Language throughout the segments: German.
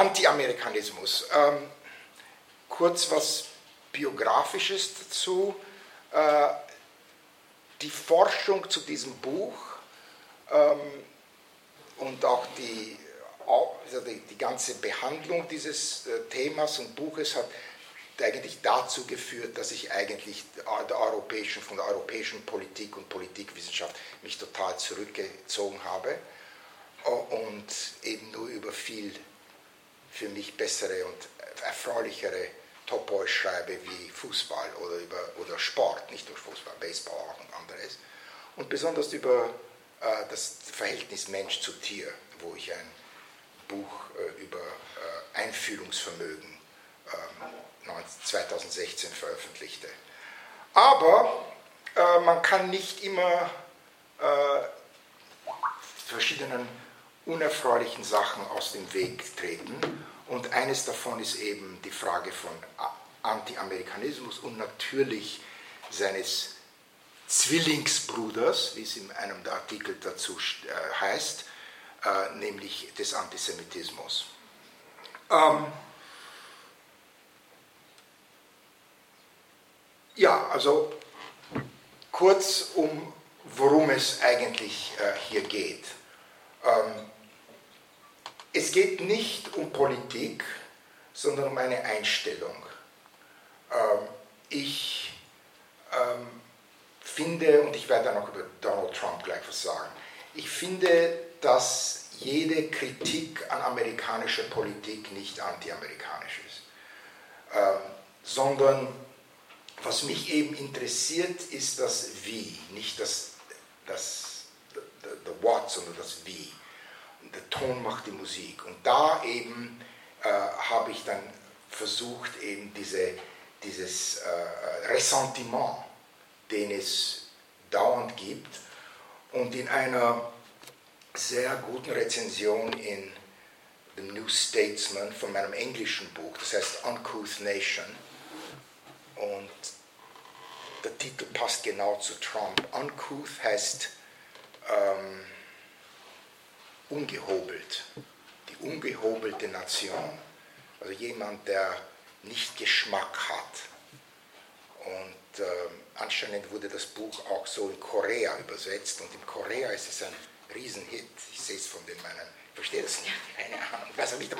Anti-Amerikanismus. Ähm, kurz was Biografisches dazu. Äh, die Forschung zu diesem Buch ähm, und auch die, also die, die, ganze Behandlung dieses äh, Themas und Buches hat eigentlich dazu geführt, dass ich eigentlich der europäischen, von der europäischen Politik und Politikwissenschaft mich total zurückgezogen habe und eben nur über viel für mich bessere und erfreulichere Topoi schreibe wie Fußball oder, über, oder Sport, nicht nur Fußball, Baseball auch und anderes. Und besonders über äh, das Verhältnis Mensch zu Tier, wo ich ein Buch äh, über äh, Einfühlungsvermögen 2016 ähm, veröffentlichte. Aber äh, man kann nicht immer äh, verschiedenen unerfreulichen Sachen aus dem Weg treten. Und eines davon ist eben die Frage von Anti-Amerikanismus und natürlich seines Zwillingsbruders, wie es in einem der Artikel dazu äh, heißt, äh, nämlich des Antisemitismus. Ähm, ja, also kurz um worum es eigentlich äh, hier geht. Ähm, es geht nicht um Politik, sondern um eine Einstellung. Ähm, ich ähm, finde, und ich werde dann auch über Donald Trump gleich was sagen, ich finde, dass jede Kritik an amerikanischer Politik nicht antiamerikanisch ist, ähm, sondern was mich eben interessiert, ist das Wie, nicht das, das the, the What, sondern das Wie der Ton macht die Musik. Und da eben äh, habe ich dann versucht, eben diese, dieses äh, Ressentiment, den es dauernd gibt, und in einer sehr guten Rezension in The New Statesman von meinem englischen Buch, das heißt Uncouth Nation, und der Titel passt genau zu Trump. Uncouth heißt ähm, ungehobelt, die ungehobelte Nation, also jemand, der nicht Geschmack hat. Und äh, anscheinend wurde das Buch auch so in Korea übersetzt und in Korea ist es ein Riesenhit. Ich sehe es von den meinen, ich verstehe das nicht, keine Ahnung, ich weiß auch nicht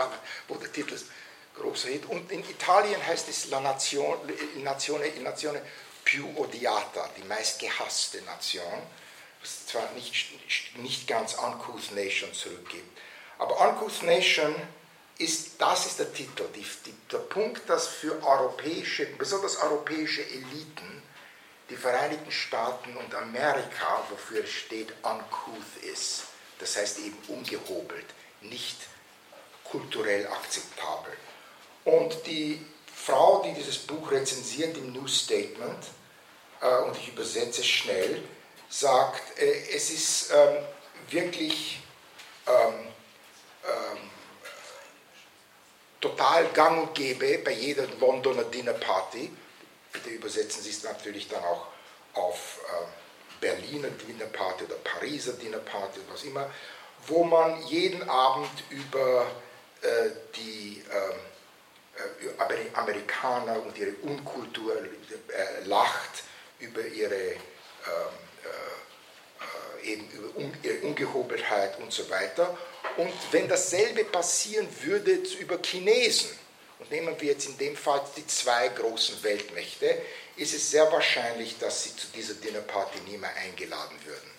wo der Titel ist, großer Hit. Und in Italien heißt es La Nazione, Nazione, Nazione più odiata, die meistgehasste Nation was zwar nicht, nicht ganz Uncouth Nation zurückgibt. Aber Uncouth Nation ist, das ist der Titel, die, die, der Punkt, dass für europäische, besonders europäische Eliten, die Vereinigten Staaten und Amerika, wofür es steht, uncouth ist. Das heißt eben ungehobelt, nicht kulturell akzeptabel. Und die Frau, die dieses Buch rezensiert im New Statement, äh, und ich übersetze schnell, sagt, äh, es ist ähm, wirklich ähm, ähm, total gang und gäbe bei jeder Londoner Dinnerparty, bitte übersetzen Sie es natürlich dann auch auf äh, Berliner Dinnerparty oder Pariser Dinnerparty was immer, wo man jeden Abend über äh, die ähm, äh, Amerikaner und ihre Unkultur äh, lacht, über ihre ähm, eben über ihre Ungehobelheit und so weiter. Und wenn dasselbe passieren würde über Chinesen, und nehmen wir jetzt in dem Fall die zwei großen Weltmächte, ist es sehr wahrscheinlich, dass sie zu dieser Dinnerparty nie mehr eingeladen würden.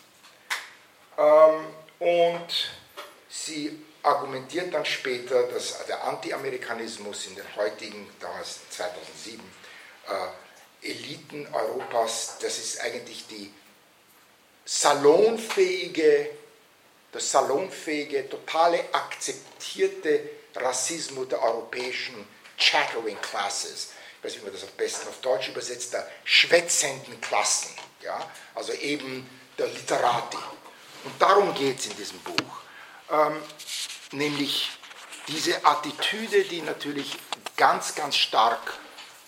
Ähm, und sie argumentiert dann später, dass der Anti-Amerikanismus in den heutigen, damals 2007, äh, Eliten Europas, das ist eigentlich die salonfähige, das salonfähige, totale akzeptierte Rassismus der europäischen Chattering Classes, ich weiß nicht, wie man das am besten auf Deutsch übersetzt, der schwätzenden Klassen, ja? also eben der Literati. Und darum geht es in diesem Buch, ähm, nämlich diese Attitüde, die natürlich ganz, ganz stark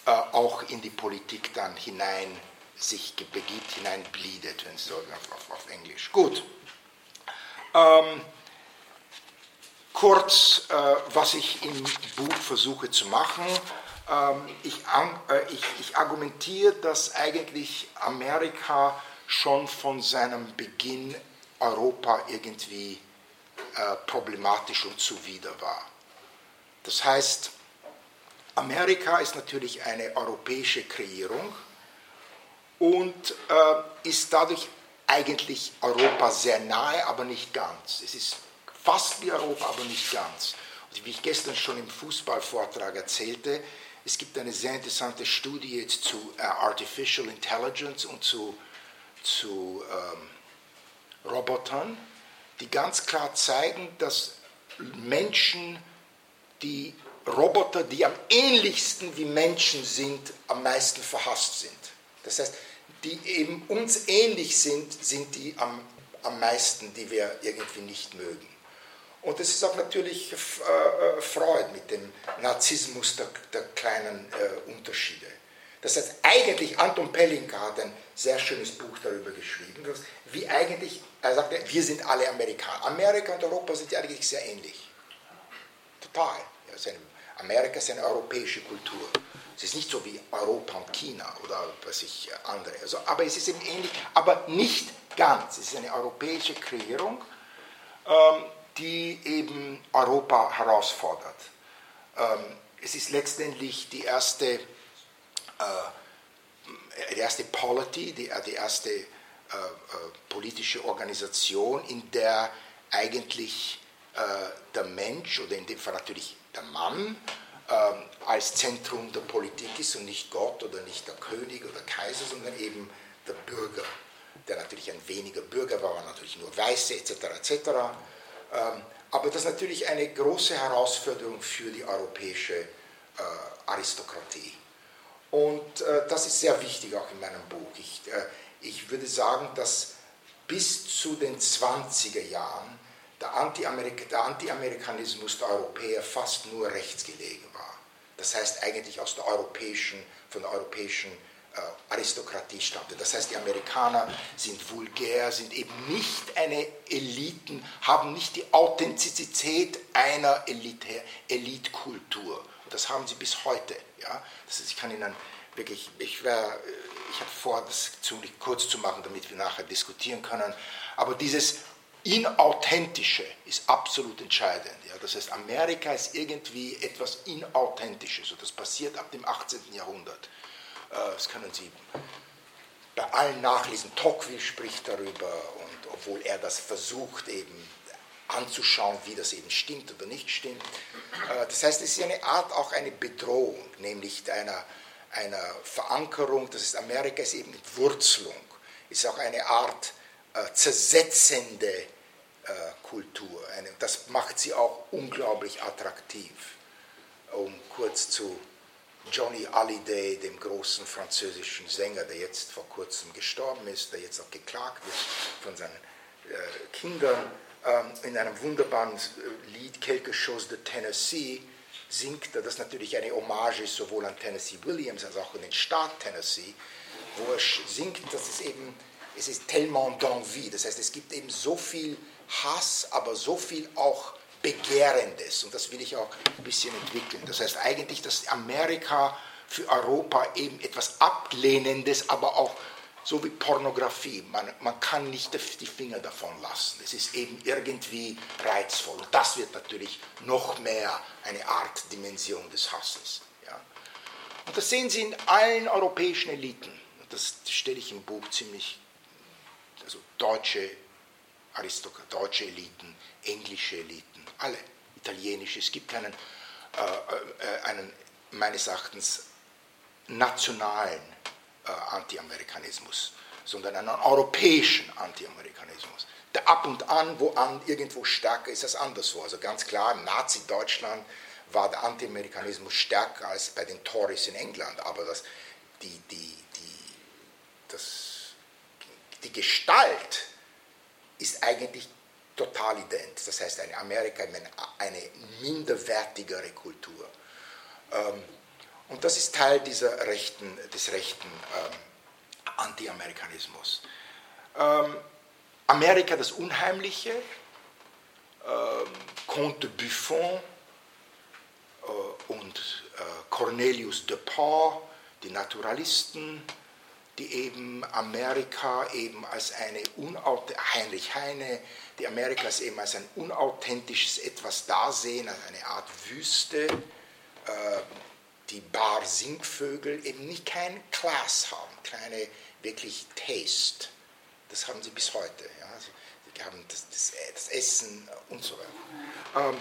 äh, auch in die Politik dann hinein sich begibt, hineinbleedet, wenn es so auf, auf, auf, Englisch. Gut. Ähm, kurz, äh, was ich im Buch versuche zu machen. Ähm, ich, äh, ich, ich argumentiere, dass eigentlich Amerika schon von seinem Beginn Europa irgendwie äh, problematisch und zuwider war. Das heißt, Amerika ist natürlich eine europäische Kreierung und äh, ist dadurch eigentlich Europa sehr nahe, aber nicht ganz. Es ist fast wie Europa, aber nicht ganz. Und wie ich gestern schon im Fußballvortrag erzählte, es gibt eine sehr interessante Studie jetzt zu uh, Artificial Intelligence und zu, zu ähm, Robotern, die ganz klar zeigen, dass Menschen, die Roboter, die am ähnlichsten wie Menschen sind, am meisten verhasst sind. Das heißt, die eben uns ähnlich sind, sind die am, am meisten, die wir irgendwie nicht mögen. Und es ist auch natürlich äh, äh, Freud mit dem Narzissmus der, der kleinen äh, Unterschiede. Das heißt, eigentlich Anton Pellinka hat ein sehr schönes Buch darüber geschrieben, wie eigentlich, er sagt, wir sind alle Amerikaner. Amerika und Europa sind ja eigentlich sehr ähnlich. Total. Ja, Amerika ist eine europäische Kultur. Es ist nicht so wie Europa und China oder was ich andere. Also, aber es ist eben ähnlich, aber nicht ganz. Es ist eine europäische Kreierung. Ähm, die eben Europa herausfordert. Ähm, es ist letztendlich die erste, äh, die erste Polity, die, die erste äh, äh, politische Organisation, in der eigentlich der Mensch oder in dem Fall natürlich der Mann als Zentrum der Politik ist und nicht Gott oder nicht der König oder Kaiser, sondern eben der Bürger, der natürlich ein weniger Bürger war, war natürlich nur Weiße etc. etc. Ähm, aber das ist natürlich eine große Herausforderung für die europäische äh, Aristokratie. Und äh, das ist sehr wichtig auch in meinem Buch. Ich, äh, ich würde sagen, dass bis zu den 20er Jahren der, Anti-Amerik der Anti-Amerikanismus der Europäer fast nur rechts gelegen war. Das heißt eigentlich aus der europäischen, von der europäischen äh, Aristokratie stammte. Das heißt, die Amerikaner sind vulgär, sind eben nicht eine Eliten, haben nicht die Authentizität einer Elite-Kultur. Und das haben sie bis heute. Ja? Das heißt, ich kann Ihnen wirklich, ich, ich habe vor, das ziemlich kurz zu machen, damit wir nachher diskutieren können, aber dieses Inauthentische ist absolut entscheidend. Ja? Das heißt, Amerika ist irgendwie etwas Inauthentisches und das passiert ab dem 18. Jahrhundert. Äh, das können Sie bei allen nachlesen. Tocqueville spricht darüber und obwohl er das versucht eben anzuschauen, wie das eben stimmt oder nicht stimmt. Äh, das heißt, es ist eine Art auch eine Bedrohung, nämlich einer, einer Verankerung, das ist Amerika ist eben Entwurzelung, ist auch eine Art zersetzende äh, Kultur. Das macht sie auch unglaublich attraktiv, um kurz zu Johnny Hallyday, dem großen französischen Sänger, der jetzt vor kurzem gestorben ist, der jetzt auch geklagt wird von seinen äh, Kindern, ähm, in einem wunderbaren äh, Lied Quelque chose de Tennessee singt er, das natürlich eine Hommage ist sowohl an Tennessee Williams als auch an den Staat Tennessee, wo er singt, dass es eben, es ist tellement d'envie, das heißt, es gibt eben so viel Hass, aber so viel auch Begehrendes. Und das will ich auch ein bisschen entwickeln. Das heißt eigentlich, dass Amerika für Europa eben etwas Ablehnendes, aber auch so wie Pornografie. Man, man kann nicht die Finger davon lassen. Es ist eben irgendwie reizvoll. Und das wird natürlich noch mehr eine Art Dimension des Hasses. Ja. Und das sehen Sie in allen europäischen Eliten. Das stelle ich im Buch ziemlich, deutsche Aristokraten, deutsche Eliten, englische Eliten alle italienisch. Es gibt keinen, äh, äh, einen meines Erachtens nationalen äh, Anti-Amerikanismus, sondern einen europäischen Anti-Amerikanismus. Der ab und an, wo an irgendwo stärker ist als anderswo. Also ganz klar, im Nazi-Deutschland war der Anti-Amerikanismus stärker als bei den Tories in England, aber das, die, die, die, das, die Gestalt ist eigentlich total ident. Das heißt, eine Amerika eine minderwertigere Kultur. Ähm, und das ist Teil dieser rechten, des rechten ähm, Anti-Amerikanismus. Ähm, Amerika das Unheimliche, Comte Buffon äh, und äh, Cornelius de Pau, die Naturalisten, die eben Amerika eben als eine Heinrich Heine, die Amerika als eben als ein unauthentisches etwas dasehen, als eine Art Wüste, äh, die Bar-Singvögel eben nicht kein Class haben, keine wirklich Taste. Das haben sie bis heute. Ja. Also, sie haben das, das, das, Essen und so weiter. Ähm,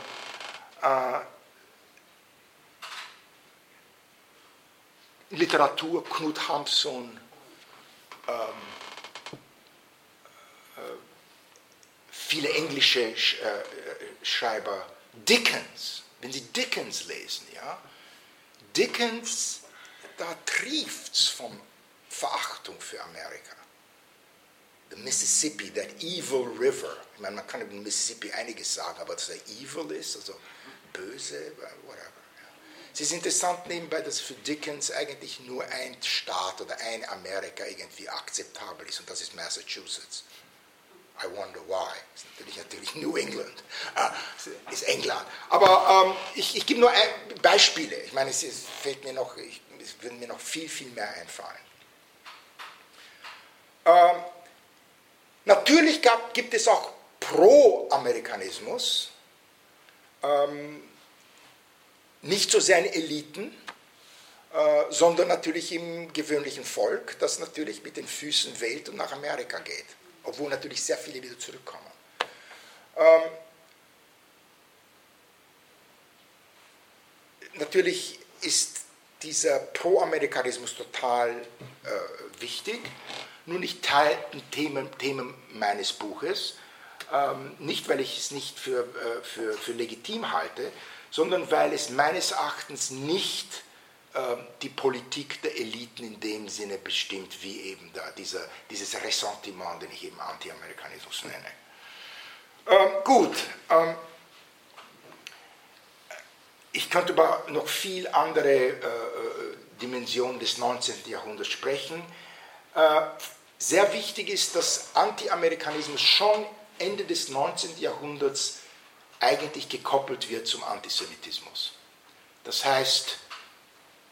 äh, Literatur, Knut äh, viele englische äh, Schreiber, Dickens, wenn Sie Dickens lesen, ja, Dickens, da trifft es von Verachtung für Amerika. The Mississippi, that evil river. Ich meine, man kann über den Mississippi einiges sagen, aber dass er evil ist, also böse, whatever. Es ist interessant nebenbei, dass für Dickens eigentlich nur ein Staat oder ein Amerika irgendwie akzeptabel ist und das ist Massachusetts. I wonder why. Ist natürlich, natürlich New England, äh, ist England. Aber ähm, ich, ich gebe nur ein, Beispiele. Ich meine, es, ist, fällt mir noch, ich, es würden mir noch viel, viel mehr einfallen. Ähm, natürlich gab, gibt es auch Pro-Amerikanismus. Ähm, nicht so sehr in Eliten, äh, sondern natürlich im gewöhnlichen Volk, das natürlich mit den Füßen wählt und nach Amerika geht, obwohl natürlich sehr viele wieder zurückkommen. Ähm, natürlich ist dieser Pro-Amerikanismus total äh, wichtig, nur nicht Teil Themen, Themen meines Buches, ähm, nicht weil ich es nicht für, äh, für, für legitim halte, sondern weil es meines Erachtens nicht äh, die Politik der Eliten in dem Sinne bestimmt, wie eben da dieser, dieses Ressentiment, den ich eben Anti-Amerikanismus nenne. Ähm, gut, ähm, ich könnte über noch viel andere äh, äh Dimensionen des 19. Jahrhunderts sprechen. Äh, sehr wichtig ist, dass Anti-Amerikanismus schon Ende des 19. Jahrhunderts eigentlich gekoppelt wird zum Antisemitismus. Das heißt,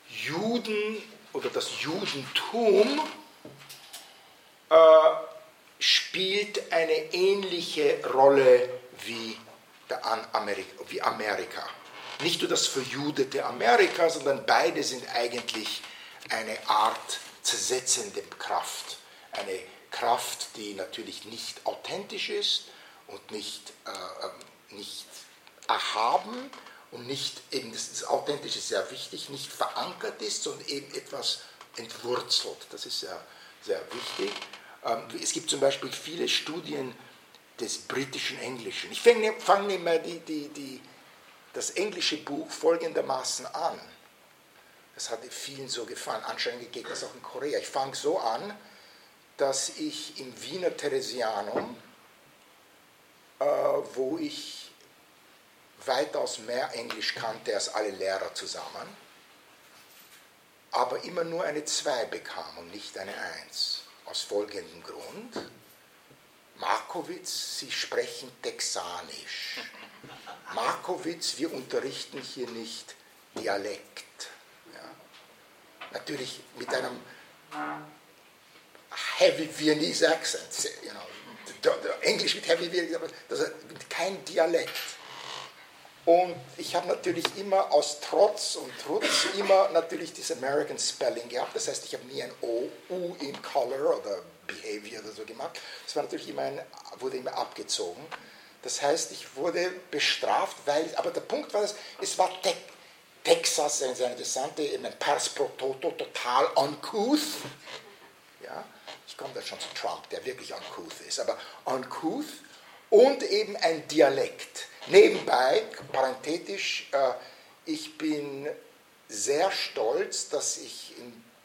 Juden oder das Judentum äh, spielt eine ähnliche Rolle wie, Amerika, wie Amerika. Nicht nur das verjudete Amerika, sondern beide sind eigentlich eine Art zersetzende Kraft. Eine Kraft, die natürlich nicht authentisch ist und nicht äh, ähm, nicht erhaben und nicht eben, das, das Authentische ist sehr wichtig, nicht verankert ist, sondern eben etwas entwurzelt. Das ist sehr, sehr wichtig. Ähm, es gibt zum Beispiel viele Studien des britischen Englischen. Ich fange fang immer die, die, die, das englische Buch folgendermaßen an. Das hat vielen so gefallen. Anscheinend geht das auch in Korea. Ich fange so an, dass ich im Wiener Theresianum, wo ich weitaus mehr Englisch kannte als alle Lehrer zusammen, aber immer nur eine 2 bekam und nicht eine 1. Aus folgendem Grund. Markowitz, Sie sprechen Texanisch. Markowitz, wir unterrichten hier nicht Dialekt. Ja. Natürlich mit einem Heavy Viennese Accent. You know. Englisch mit Heavy das ist kein Dialekt. Und ich habe natürlich immer aus Trotz und Trutz immer natürlich das American Spelling gehabt. Das heißt, ich habe nie ein O, U in Color oder Behavior oder so gemacht. Das war natürlich immer ein, wurde immer abgezogen. Das heißt, ich wurde bestraft, weil, aber der Punkt war, es war te Texas, eine sehr interessante, ein Pars pro Toto, total uncouth. Ja, komme da schon zu Trump, der wirklich uncouth ist, aber uncouth und eben ein Dialekt. Nebenbei, parenthetisch, äh, ich bin sehr stolz, dass, ich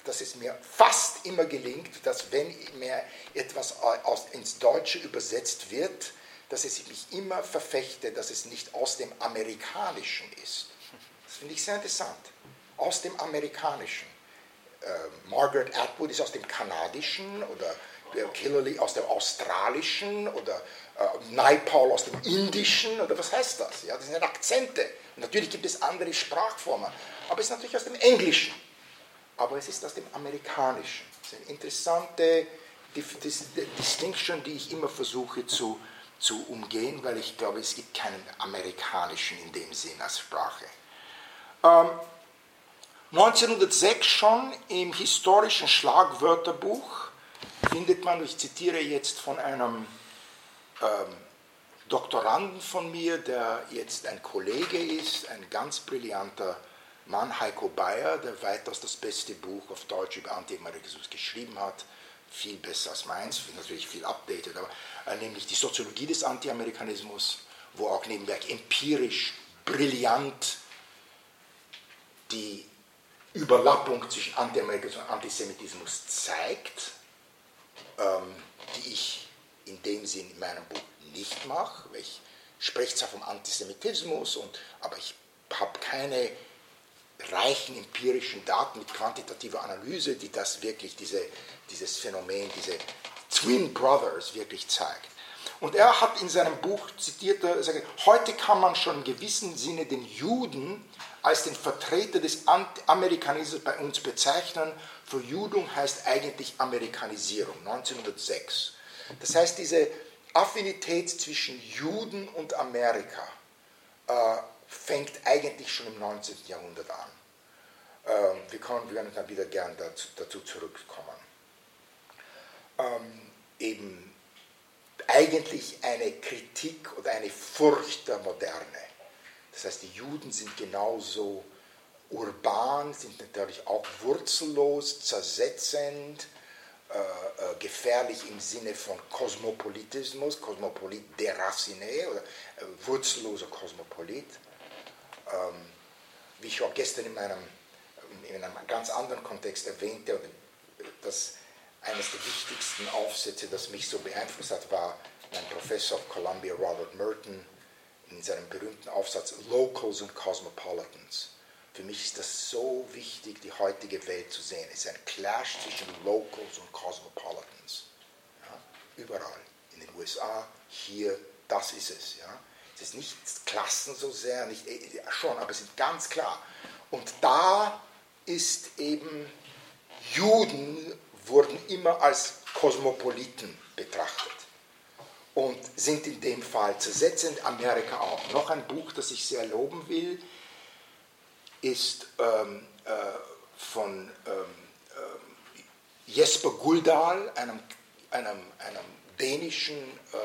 dass es mir fast immer gelingt, dass wenn mir etwas aus, ins Deutsche übersetzt wird, dass ich mich immer verfechte, dass es nicht aus dem Amerikanischen ist. Das finde ich sehr interessant. Aus dem Amerikanischen. Äh, Margaret Atwood ist aus dem Kanadischen oder Killerly aus dem Australischen oder äh, Naipaul aus dem Indischen oder was heißt das? Ja, das sind Akzente. natürlich gibt es andere Sprachformen, aber es ist natürlich aus dem Englischen. Aber es ist aus dem Amerikanischen. Das ist eine interessante Distinction, die ich immer versuche zu, zu umgehen, weil ich glaube, es gibt keinen amerikanischen in dem Sinn als Sprache. Ähm, 1906 schon im historischen Schlagwörterbuch findet man, ich zitiere jetzt von einem ähm, Doktoranden von mir, der jetzt ein Kollege ist, ein ganz brillanter Mann, Heiko Bayer, der weitaus das beste Buch auf Deutsch über Anti-Amerikanismus geschrieben hat, viel besser als meins, natürlich viel updated, aber äh, nämlich die Soziologie des Anti-Amerikanismus, wo auch nebenbei empirisch brillant die Überlappung zwischen Anti-Amerikanismus und Antisemitismus zeigt, ähm, die ich in dem Sinn in meinem Buch nicht mache. Ich spreche zwar vom Antisemitismus, und, aber ich habe keine reichen empirischen Daten mit quantitativer Analyse, die das wirklich, diese, dieses Phänomen, diese Twin Brothers wirklich zeigt. Und er hat in seinem Buch zitiert, er sagt, heute kann man schon in gewissem Sinne den Juden als den Vertreter des Amerikanismus bei uns bezeichnen. Verjudung heißt eigentlich Amerikanisierung, 1906. Das heißt, diese Affinität zwischen Juden und Amerika äh, fängt eigentlich schon im 19. Jahrhundert an. Ähm, wir, können, wir werden dann wieder gern dazu, dazu zurückkommen. Ähm, eben eigentlich eine Kritik oder eine Furcht der Moderne. Das heißt, die Juden sind genauso urban, sind natürlich auch wurzellos, zersetzend, äh, äh, gefährlich im Sinne von Kosmopolitismus, Kosmopolit déraciné oder äh, wurzelloser Kosmopolit. Ähm, wie ich auch gestern in, meinem, in einem ganz anderen Kontext erwähnte, dass eines der wichtigsten Aufsätze, das mich so beeinflusst hat, war mein Professor of Columbia, Robert Merton, seinem berühmten Aufsatz Locals and Cosmopolitans. Für mich ist das so wichtig, die heutige Welt zu sehen. Es ist ein Clash zwischen Locals und Cosmopolitans. Ja, überall. In den USA, hier, das ist es. Ja. Es ist nicht Klassen so sehr, nicht, äh, schon, aber es sind ganz klar. Und da ist eben Juden wurden immer als Kosmopoliten betrachtet und sind in dem Fall zersetzend, Amerika auch. Noch ein Buch, das ich sehr loben will, ist ähm, äh, von ähm, äh, Jesper Guldal, einem, einem, einem dänischen ähm,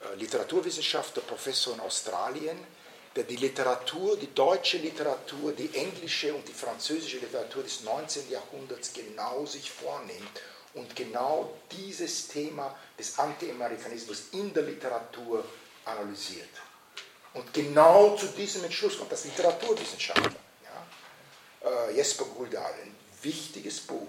äh, Literaturwissenschaftler, Professor in Australien, der die Literatur, die deutsche Literatur, die englische und die französische Literatur des 19. Jahrhunderts genau sich vornimmt und genau dieses Thema des Anti-Amerikanismus in der Literatur analysiert. Und genau zu diesem Entschluss kommt das Literaturwissenschaftler. Ja? Äh, Jesper Guldal, ein wichtiges Buch,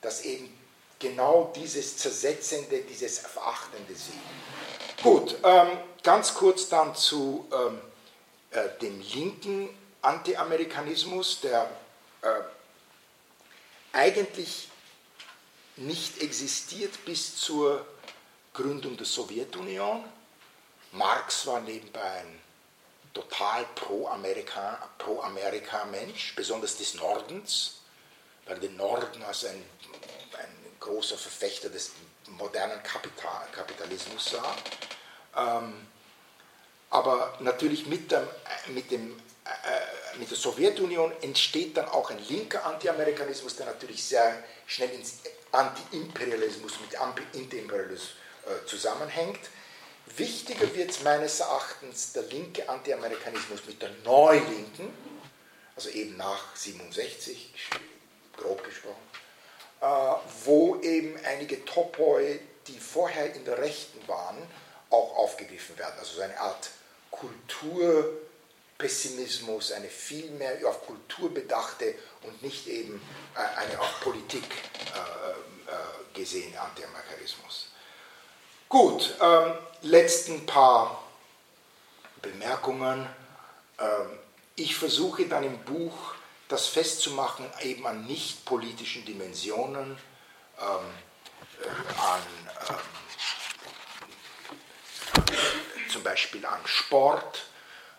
das eben genau dieses Zersetzende, dieses Verachtende sieht. Gut, ähm, ganz kurz dann zu ähm, äh, dem linken Anti-Amerikanismus, der äh, eigentlich nicht existiert bis zur Gründung der Sowjetunion. Marx war nebenbei ein total pro-Amerika, pro-Amerika-Mensch, besonders des Nordens, weil den Norden als ein, ein großer Verfechter des modernen Kapital, Kapitalismus sah. Ähm, aber natürlich mit, dem, mit, dem, äh, mit der Sowjetunion entsteht dann auch ein linker Anti-Amerikanismus, der natürlich sehr schnell ins Anti-Imperialismus mit Anti-Imperialismus äh, zusammenhängt. Wichtiger wird meines Erachtens der linke Anti-Amerikanismus mit der Neulinken, also eben nach 67, grob gesprochen, äh, wo eben einige Topoi, die vorher in der Rechten waren, auch aufgegriffen werden. Also so eine Art Kulturpessimismus, eine viel mehr auf Kultur bedachte und nicht eben äh, eine auf Politik äh, äh, gesehene Anti-Amerikanismus. Gut, ähm, letzten paar Bemerkungen. Ähm, ich versuche dann im Buch das festzumachen, eben an nicht politischen Dimensionen. Ähm, an ähm, zum Beispiel an Sport,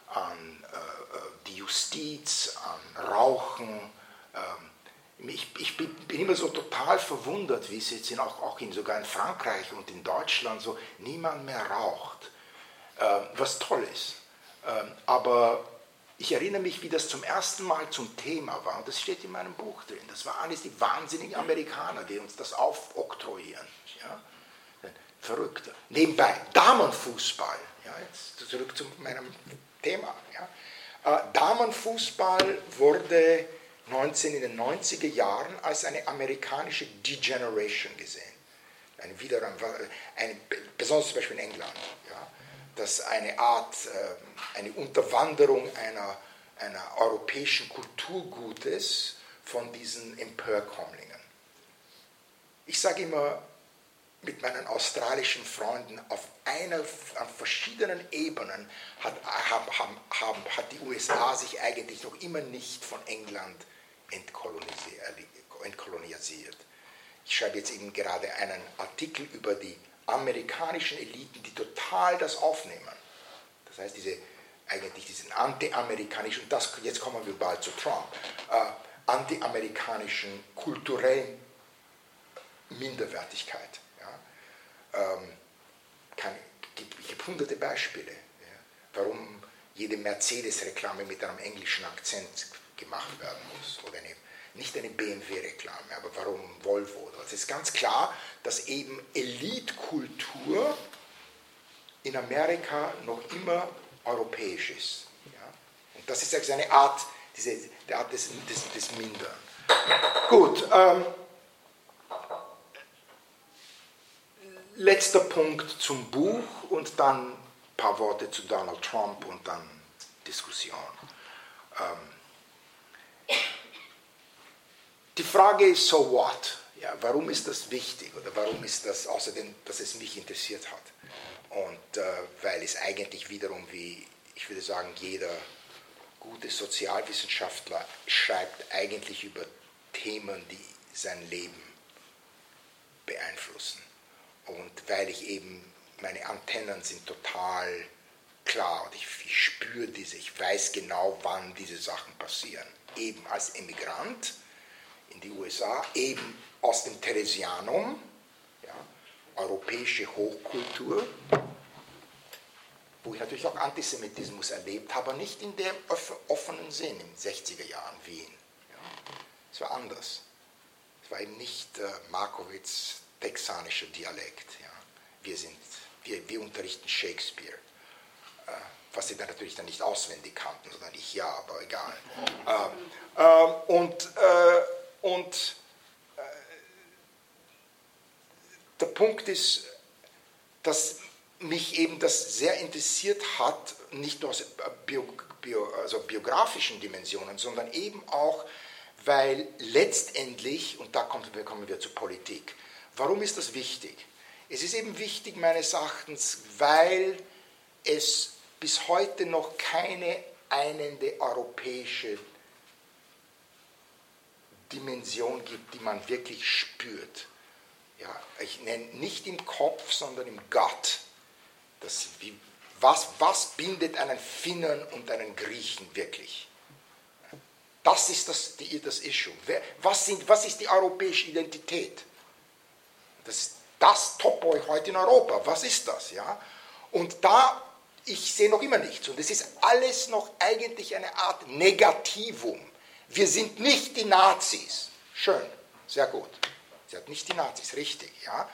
an äh, äh, die Justiz, an Rauchen. Ähm, ich, ich bin, immer so total verwundert, wie es jetzt in, auch, auch in, sogar in Frankreich und in Deutschland so niemand mehr raucht, äh, was toll ist. Ähm, aber ich erinnere mich, wie das zum ersten Mal zum Thema war, und das steht in meinem Buch drin. Das waren alles die wahnsinnigen Amerikaner, die uns das aufoktroyieren. Ja? Verrückte. Nebenbei, Damenfußball. Ja, jetzt zurück zu meinem Thema. Ja? Äh, Damenfußball wurde 19 in den 90er Jahren als eine amerikanische Degeneration gesehen. Eine Wiederum, eine, besonders zum Beispiel in England. Ja? Dass eine Art, äh, eine Unterwanderung einer, einer europäischen Kulturgutes von diesen Empörkommlingen. Ich sage immer, mit meinen australischen Freunden auf einer, an verschiedenen Ebenen hat, haben, haben, hat die USA sich eigentlich noch immer nicht von England entkolonisiert. Ich schreibe jetzt eben gerade einen Artikel über die amerikanischen Eliten, die total das aufnehmen. Das heißt, diese, eigentlich diesen anti-amerikanischen, und das, jetzt kommen wir bald zu Trump, äh, anti-amerikanischen kulturellen Minderwertigkeit. Ähm, kann, ich habe hunderte Beispiele, ja, warum jede Mercedes-Reklame mit einem englischen Akzent gemacht werden muss. Oder eine, nicht eine BMW-Reklame, aber warum Volvo. Es ist ganz klar, dass eben Elitkultur in Amerika noch immer europäisch ist. Ja? Und das ist eine Art, diese, die Art des, des, des Mindern. Gut, ähm, letzter Punkt zum Buch und dann ein paar Worte zu Donald Trump und dann Diskussion. Ähm, die Frage ist, so what? Ja, warum ist das wichtig oder warum ist das, außerdem, dass es mich interessiert hat? Und äh, weil es eigentlich wiederum, wie ich würde sagen, jeder gute Sozialwissenschaftler schreibt eigentlich über Themen, die sein Leben beeinflussen. Und weil ich eben, meine Antennen sind total klar und ich, ich spüre diese, ich weiß genau, wann diese Sachen passieren. Eben als Emigrant in die USA, eben aus dem Theresianum, ja, europäische Hochkultur, wo ich natürlich auch Antisemitismus erlebt habe, aber nicht in dem offenen Sinn in den 60er Jahren Wien. Ja. Es war anders. Es war eben nicht äh, Markowitz, texanischer Dialekt. Ja. Wir, sind, wir, wir unterrichten Shakespeare, äh, was sie dann natürlich dann nicht auswendig kannten, sondern ich ja, aber egal. Ähm, ähm, und äh, und äh, der Punkt ist, dass mich eben das sehr interessiert hat, nicht nur aus bio, bio, also biografischen Dimensionen, sondern eben auch, weil letztendlich, und da kommen wir zur Politik, Warum ist das wichtig? Es ist eben wichtig meines Erachtens, weil es bis heute noch keine einende europäische Dimension gibt, die man wirklich spürt. Ja, ich nenne nicht im Kopf, sondern im Gut. Das, wie, was, was bindet einen Finnen und einen Griechen wirklich? Das ist das, die, das Issue. Was, sind, was ist die europäische Identität? Das ist das Topoi heute in Europa. Was ist das? Ja? Und da, ich sehe noch immer nichts. Und es ist alles noch eigentlich eine Art Negativum. Wir sind nicht die Nazis. Schön, sehr gut. Sie hat nicht die Nazis, richtig. Ja?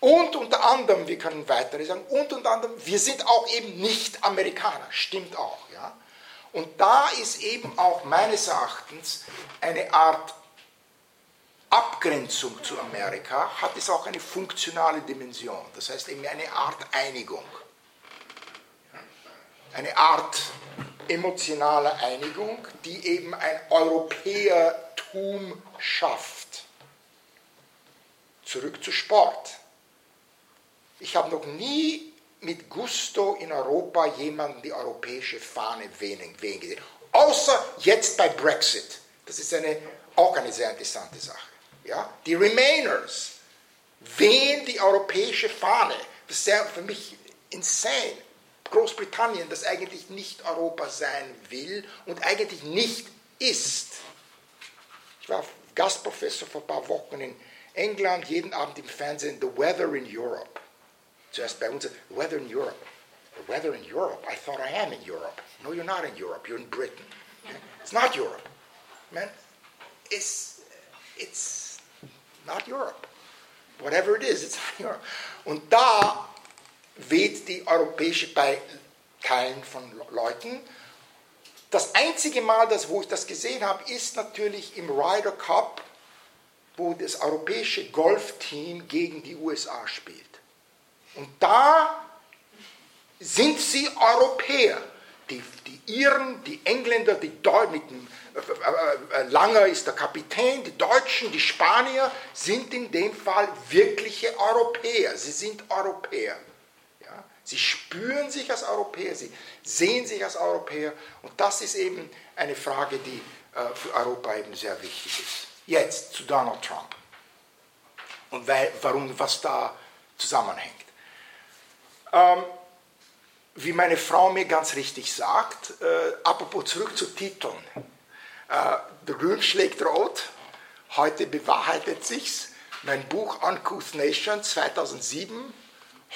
Und unter anderem, wir können weitere sagen, und unter anderem, wir sind auch eben nicht Amerikaner. Stimmt auch. Ja? Und da ist eben auch meines Erachtens eine Art Abgrenzung zu Amerika hat es auch eine funktionale Dimension, das heißt eben eine Art Einigung, eine Art emotionale Einigung, die eben ein Europäertum schafft. Zurück zu Sport. Ich habe noch nie mit Gusto in Europa jemanden die europäische Fahne wehen gesehen, außer jetzt bei Brexit. Das ist eine, auch eine sehr interessante Sache. Ja? Die Remainers, wehen die europäische Fahne. Das ist sehr für mich insane. Großbritannien, das eigentlich nicht Europa sein will und eigentlich nicht ist. Ich war Gastprofessor vor ein paar Wochen in England, jeden Abend im Fernsehen, The Weather in Europe. Zuerst bei uns, The Weather in Europe. The weather in Europe? I thought I am in Europe. No, you're not in Europe, you're in Britain. It's not Europe. Man, it's, it's not Europe. Whatever it is, it's not Europe. Und da weht die europäische bei Teilen von Leuten. Das einzige Mal, das, wo ich das gesehen habe, ist natürlich im Ryder Cup, wo das europäische Golfteam gegen die USA spielt. Und da sind sie Europäer. Die, die Iren, die Engländer, die Deu mit dem, äh, äh, äh, Langer ist der Kapitän, die Deutschen, die Spanier sind in dem Fall wirkliche Europäer. Sie sind Europäer. Sie spüren sich als Europäer, sie sehen sich als Europäer und das ist eben eine Frage, die äh, für Europa eben sehr wichtig ist. Jetzt zu Donald Trump und warum, was da zusammenhängt. Ähm, wie meine Frau mir ganz richtig sagt, äh, apropos zurück zu Titeln. Äh, Grün schlägt rot, heute bewahrheitet sich's. Mein Buch Uncouth Nation 2007,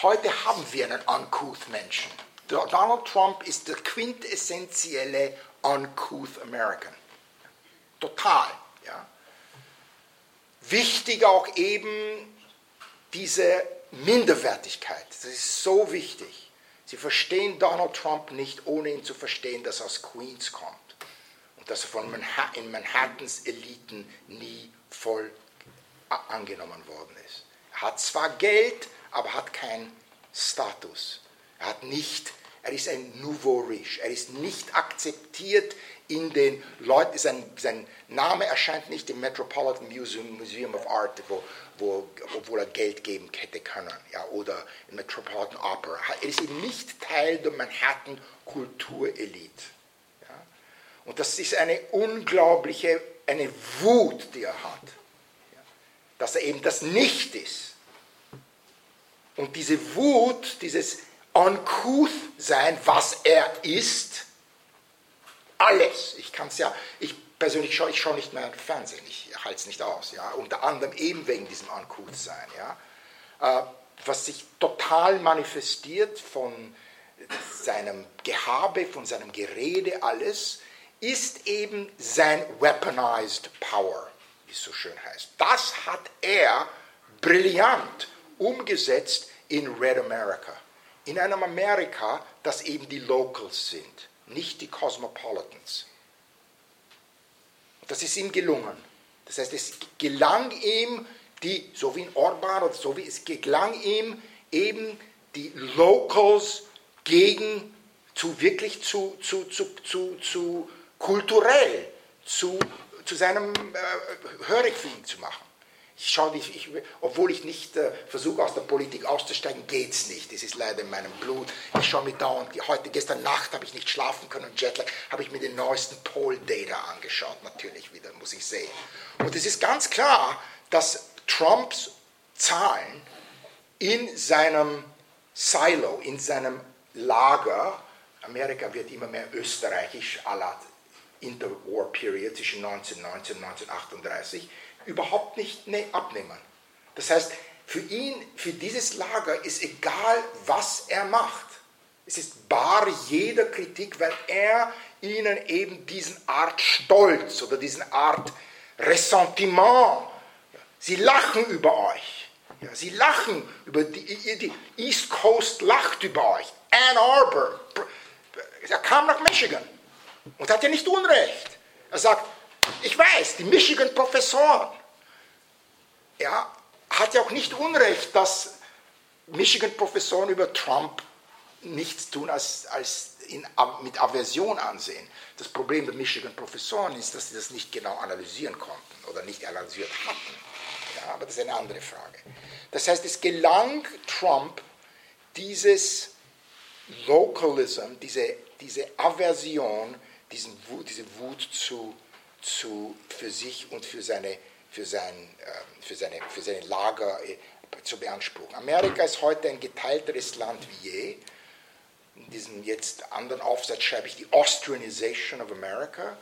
heute haben wir einen Uncouth Menschen. Donald Trump ist der quintessentielle Uncouth American. Total. Ja. Wichtig auch eben diese Minderwertigkeit. Das ist so wichtig. Sie verstehen Donald Trump nicht, ohne ihn zu verstehen, dass er aus Queens kommt und dass er von Manhattan, in Manhattans Eliten nie voll angenommen worden ist. Er hat zwar Geld, aber hat keinen Status. Er hat nicht, er ist ein Nouveau Riche. Er ist nicht akzeptiert in den Leuten, sein, sein Name erscheint nicht im Metropolitan Museum, Museum of Art, wo, wo, obwohl er Geld geben hätte können, ja, oder im Metropolitan Opera. Er ist eben nicht Teil der Manhattan Kulturelite. Ja. Und das ist eine unglaubliche, eine Wut, die er hat, ja, dass er eben das nicht ist. Und diese Wut, dieses Uncouth sein, was er ist, alles. Ich kann es ja, ich persönlich schaue, ich schaue nicht mehr Fernsehen, ich halte es nicht aus. Ja? Unter anderem eben wegen diesem Uncouth-Sein. Ja? Äh, was sich total manifestiert von seinem Gehabe, von seinem Gerede, alles, ist eben sein Weaponized Power, wie es so schön heißt. Das hat er brillant umgesetzt in Red America. In einem Amerika, das eben die Locals sind nicht die Cosmopolitans. Das ist ihm gelungen. Das heißt, es gelang ihm, die, so wie in Orban oder so wie es gelang ihm, eben die Locals gegen, zu wirklich zu, zu, zu, zu, zu kulturell, zu, zu seinem äh, Hörigfähig zu machen. Ich schaue nicht, ich, obwohl ich nicht äh, versuche, aus der Politik auszusteigen, geht es nicht. Das ist leider in meinem Blut. Ich schaue mir dauernd, heute, gestern Nacht habe ich nicht schlafen können, Jetlag, habe ich mir den neuesten Poll-Data angeschaut, natürlich wieder, muss ich sehen. Und es ist ganz klar, dass Trumps Zahlen in seinem Silo, in seinem Lager, Amerika wird immer mehr österreichisch, à la Interwar Period zwischen 1919 und 1938, überhaupt nicht ne, abnehmen. Das heißt, für ihn, für dieses Lager ist egal, was er macht. Es ist bar jeder Kritik, weil er ihnen eben diesen Art Stolz oder diesen Art Ressentiment, sie lachen über euch. Ja, sie lachen über die, die East Coast lacht über euch. Ann Arbor, er kam nach Michigan und hat ja nicht Unrecht. Er sagt, ich weiß, die Michigan-Professoren, ja, hat ja auch nicht Unrecht, dass Michigan-Professoren über Trump nichts tun als, als in, mit Aversion ansehen. Das Problem der Michigan-Professoren ist, dass sie das nicht genau analysieren konnten oder nicht analysiert hatten. Ja, aber das ist eine andere Frage. Das heißt, es gelang Trump, dieses Localism, diese, diese Aversion, diesen, diese Wut zu, zu, für sich und für seine, für sein, ähm, für seine, für seine Lager äh, zu beanspruchen. Amerika ist heute ein geteilteres Land wie je. In diesem jetzt anderen Aufsatz schreibe ich die Austrianization of America.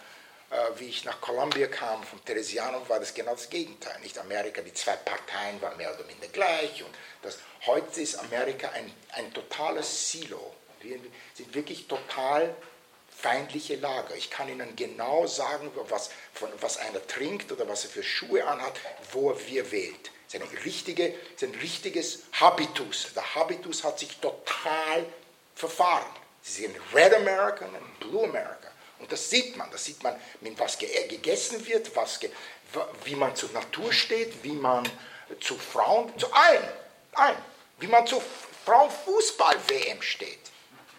Äh, wie ich nach Columbia kam, vom Theresianum, war das genau das Gegenteil. Nicht Amerika, die zwei Parteien waren mehr oder minder gleich. Und das, heute ist Amerika ein, ein totales Silo. Wir sind wirklich total feindliche Lager. Ich kann Ihnen genau sagen, was, von, was einer trinkt oder was er für Schuhe anhat, wo er wir wählt. Es ist, eine richtige, ist ein richtiges Habitus. Der Habitus hat sich total verfahren. Sie sind Red American und Blue America. Und das sieht man. Das sieht man, mit was gegessen wird, was ge wie man zur Natur steht, wie man zu Frauen, zu allen, allen, wie man zu Frauenfußball-WM steht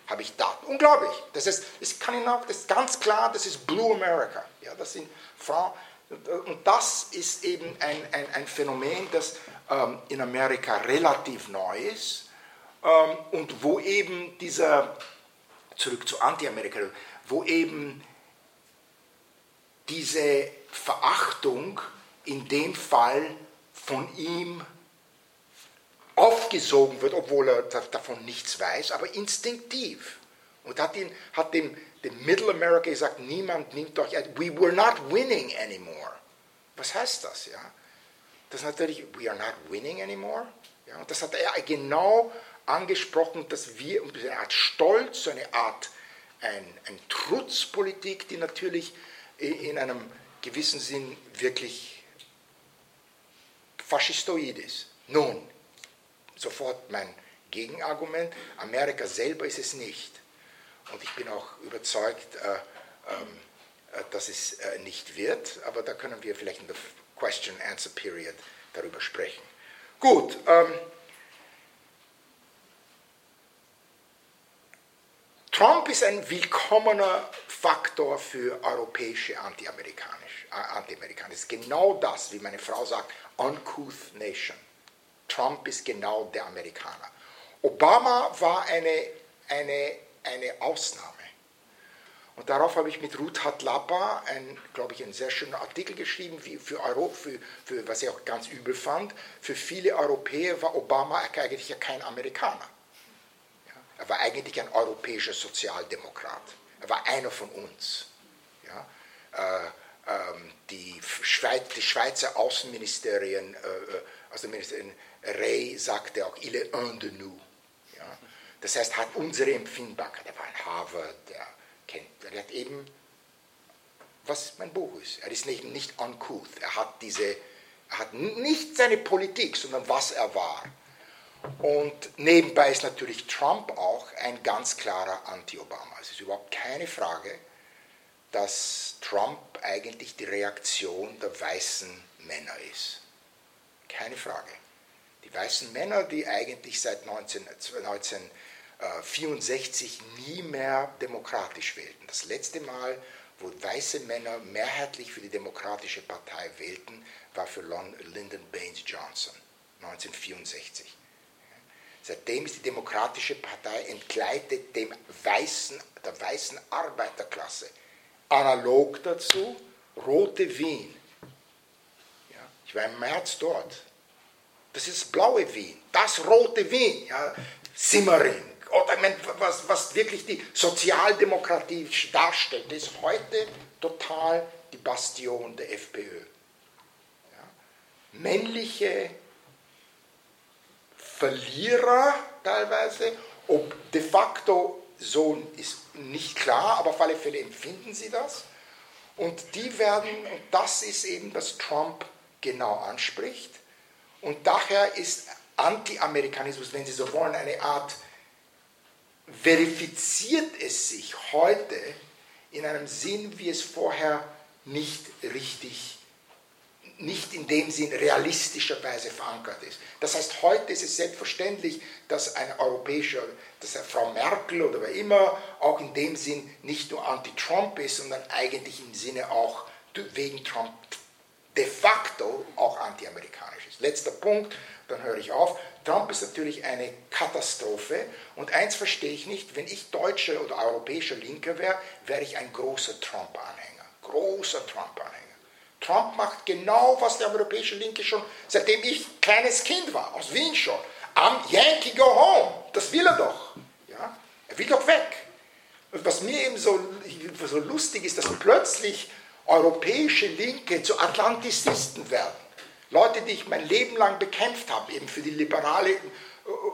habe ich Daten. Unglaublich. Das ist, ich noch, das ist ganz klar, das ist Blue America. Ja, das sind Frauen. Und das ist eben ein, ein, ein Phänomen, das ähm, in Amerika relativ neu ist ähm, und wo eben dieser, zurück zu Anti-Amerika, wo eben diese Verachtung in dem Fall von ihm aufgesogen wird, obwohl er davon nichts weiß, aber instinktiv. Und hat, ihn, hat dem, dem Middle America gesagt, niemand nimmt doch, we were not winning anymore. Was heißt das? Ja? Das ist natürlich, we are not winning anymore. Ja? Und das hat er genau angesprochen, dass wir eine Art Stolz, eine Art ein, ein Trutzpolitik, die natürlich in einem gewissen Sinn wirklich faschistoid ist. Nun, sofort mein Gegenargument. Amerika selber ist es nicht. Und ich bin auch überzeugt, äh, ähm, äh, dass es äh, nicht wird, aber da können wir vielleicht in der Question-Answer-Period darüber sprechen. Gut. Ähm, Trump ist ein willkommener Faktor für europäische Anti-Amerikanisch. Anti das ist genau das, wie meine Frau sagt, uncouth nation. Trump ist genau der Amerikaner. Obama war eine, eine, eine Ausnahme. Und darauf habe ich mit Ruth Hatlapa, ein, glaube ich, einen sehr schönen Artikel geschrieben, wie für, Euro, für, für, was ich auch ganz übel fand. Für viele Europäer war Obama eigentlich ja kein Amerikaner. Ja, er war eigentlich ein europäischer Sozialdemokrat. Er war einer von uns. Ja, äh, ähm, die, Schweiz, die Schweizer Außenministerien, äh, Außenministerin Ray sagte auch, il est un de nous. Ja? Das heißt, hat unsere Empfindbarkeit. Er war ein Harvard, der kennt, er hat eben, was mein Buch ist. Er ist nicht, nicht uncouth. Er hat diese, er hat nicht seine Politik, sondern was er war. Und nebenbei ist natürlich Trump auch ein ganz klarer Anti-Obama. Es ist überhaupt keine Frage, dass Trump eigentlich die Reaktion der weißen Männer ist. Keine Frage. Die weißen Männer, die eigentlich seit 19, 1964 nie mehr demokratisch wählten. Das letzte Mal, wo weiße Männer mehrheitlich für die Demokratische Partei wählten, war für Lyndon Baines Johnson 1964. Seitdem ist die Demokratische Partei entgleitet dem weißen, der weißen Arbeiterklasse. Analog dazu Rote Wien. Ich war im März dort. Das ist blaue Wien, das rote Wien, ja, Simmering. Oder meine, was, was wirklich die Sozialdemokratie darstellt, ist heute total die Bastion der FPÖ. Ja. Männliche Verlierer teilweise, ob de facto so ist nicht klar, aber auf alle Fälle empfinden sie das. Und die werden, und das ist eben, was Trump genau anspricht, und daher ist Anti-Amerikanismus, wenn Sie so wollen, eine Art, verifiziert es sich heute in einem Sinn, wie es vorher nicht richtig, nicht in dem Sinn realistischerweise verankert ist. Das heißt, heute ist es selbstverständlich, dass ein europäischer, dass Frau Merkel oder wer immer auch in dem Sinn nicht nur anti-Trump ist, sondern eigentlich im Sinne auch wegen Trump de facto auch anti-amerikanisch ist. Letzter Punkt, dann höre ich auf. Trump ist natürlich eine Katastrophe und eins verstehe ich nicht, wenn ich deutscher oder europäischer Linker wäre, wäre ich ein großer Trump-Anhänger. Großer Trump-Anhänger. Trump macht genau, was der europäische Linke schon, seitdem ich kleines Kind war, aus Wien schon. Am Yankee go home, das will er doch. Ja? Er will doch weg. Und was mir eben so, so lustig ist, dass plötzlich europäische Linke zu Atlanticisten werden. Leute, die ich mein Leben lang bekämpft habe, eben für die liberale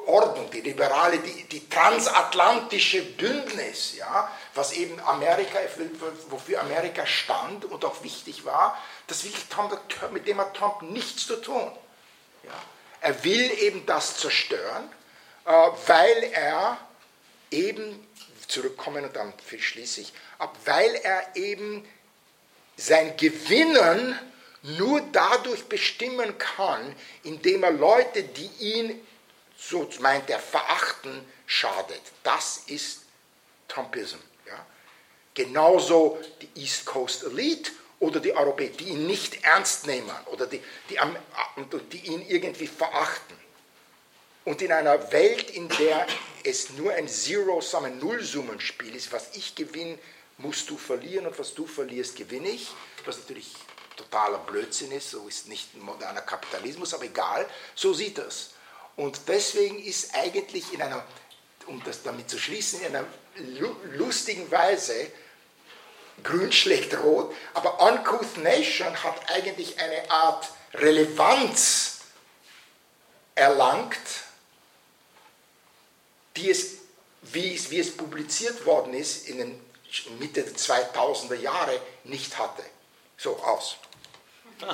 Ordnung, die liberale, die, die transatlantische Bündnis, ja, was eben Amerika, wofür Amerika stand und auch wichtig war, das will Trump, mit dem hat Trump nichts zu tun. Ja. Er will eben das zerstören, äh, weil er eben, zurückkommen und dann schließe ich weil er eben sein Gewinnen nur dadurch bestimmen kann, indem er Leute, die ihn so meint er, verachten, schadet. Das ist Trumpism. Ja? Genauso die East Coast Elite oder die Europäer, die ihn nicht ernst nehmen oder die, die, die ihn irgendwie verachten. Und in einer Welt, in der es nur ein Zero-Summen-Nullsummenspiel ist, was ich gewinne, musst du verlieren und was du verlierst, gewinne ich, was natürlich totaler Blödsinn ist, so ist nicht moderner Kapitalismus, aber egal, so sieht es. Und deswegen ist eigentlich in einer, um das damit zu schließen, in einer lustigen Weise, grün schlägt rot, aber Uncouth Nation hat eigentlich eine Art Relevanz erlangt, die es, wie es, wie es publiziert worden ist in den Mitte der 2000er Jahre, nicht hatte. So aus.